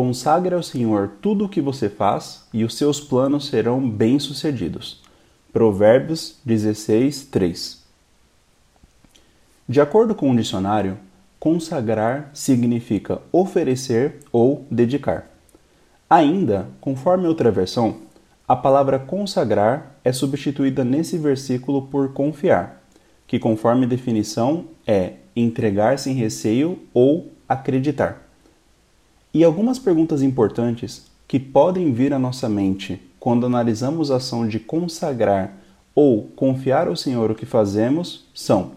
Consagre ao Senhor tudo o que você faz e os seus planos serão bem-sucedidos. Provérbios 16, 3. De acordo com o dicionário, consagrar significa oferecer ou dedicar. Ainda, conforme outra versão, a palavra consagrar é substituída nesse versículo por confiar, que, conforme definição, é entregar sem receio ou acreditar. E algumas perguntas importantes que podem vir à nossa mente quando analisamos a ação de consagrar ou confiar ao Senhor o que fazemos são: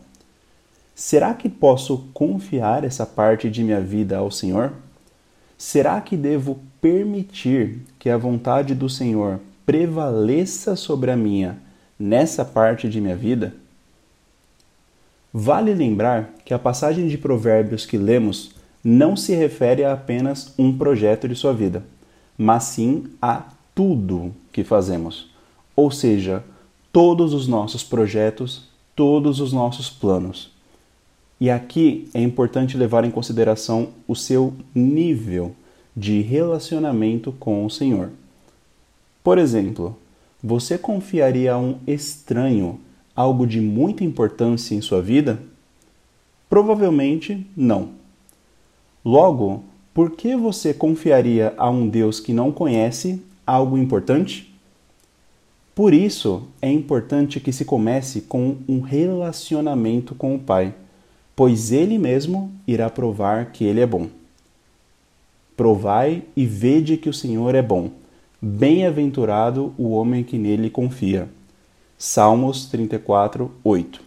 será que posso confiar essa parte de minha vida ao Senhor? Será que devo permitir que a vontade do Senhor prevaleça sobre a minha nessa parte de minha vida? Vale lembrar que a passagem de Provérbios que lemos não se refere a apenas um projeto de sua vida, mas sim a tudo que fazemos. Ou seja, todos os nossos projetos, todos os nossos planos. E aqui é importante levar em consideração o seu nível de relacionamento com o Senhor. Por exemplo, você confiaria a um estranho algo de muita importância em sua vida? Provavelmente não. Logo, por que você confiaria a um Deus que não conhece algo importante? Por isso, é importante que se comece com um relacionamento com o Pai, pois Ele mesmo irá provar que Ele é bom. Provai e vede que o Senhor é bom. Bem-aventurado o homem que nele confia. Salmos 34, 8.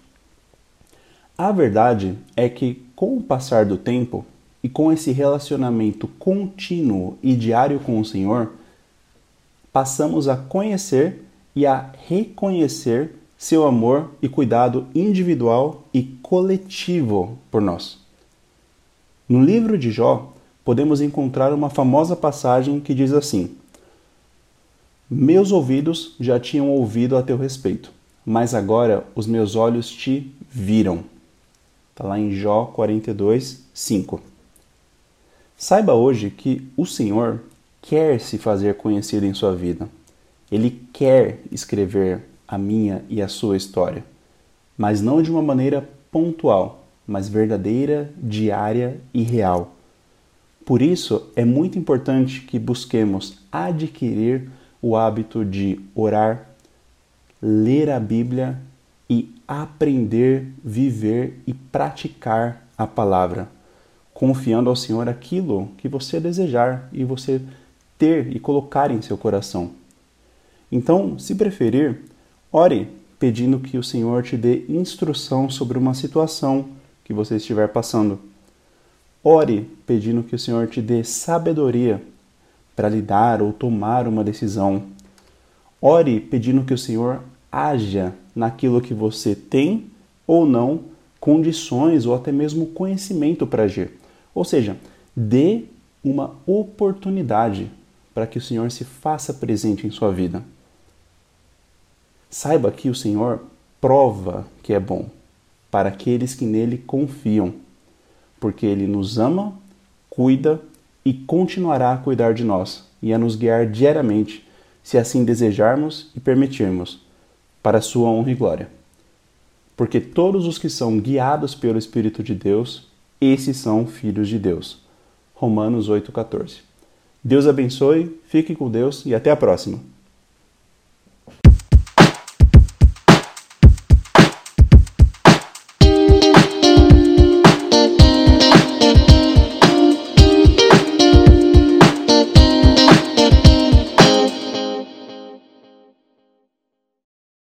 A verdade é que, com o passar do tempo, e com esse relacionamento contínuo e diário com o Senhor, passamos a conhecer e a reconhecer seu amor e cuidado individual e coletivo por nós. No livro de Jó, podemos encontrar uma famosa passagem que diz assim: Meus ouvidos já tinham ouvido a teu respeito, mas agora os meus olhos te viram. Está lá em Jó 42, 5. Saiba hoje que o Senhor quer se fazer conhecido em sua vida. Ele quer escrever a minha e a sua história, mas não de uma maneira pontual, mas verdadeira, diária e real. Por isso, é muito importante que busquemos adquirir o hábito de orar, ler a Bíblia e aprender, viver e praticar a palavra confiando ao Senhor aquilo que você desejar e você ter e colocar em seu coração. Então, se preferir, ore pedindo que o Senhor te dê instrução sobre uma situação que você estiver passando. Ore pedindo que o Senhor te dê sabedoria para lidar ou tomar uma decisão. Ore pedindo que o Senhor haja naquilo que você tem ou não condições ou até mesmo conhecimento para agir. Ou seja, dê uma oportunidade para que o Senhor se faça presente em sua vida. Saiba que o Senhor prova que é bom para aqueles que nele confiam, porque ele nos ama, cuida e continuará a cuidar de nós e a nos guiar diariamente, se assim desejarmos e permitirmos, para sua honra e glória. Porque todos os que são guiados pelo Espírito de Deus esses são filhos de Deus. Romanos 8,14. Deus abençoe, fique com Deus e até a próxima.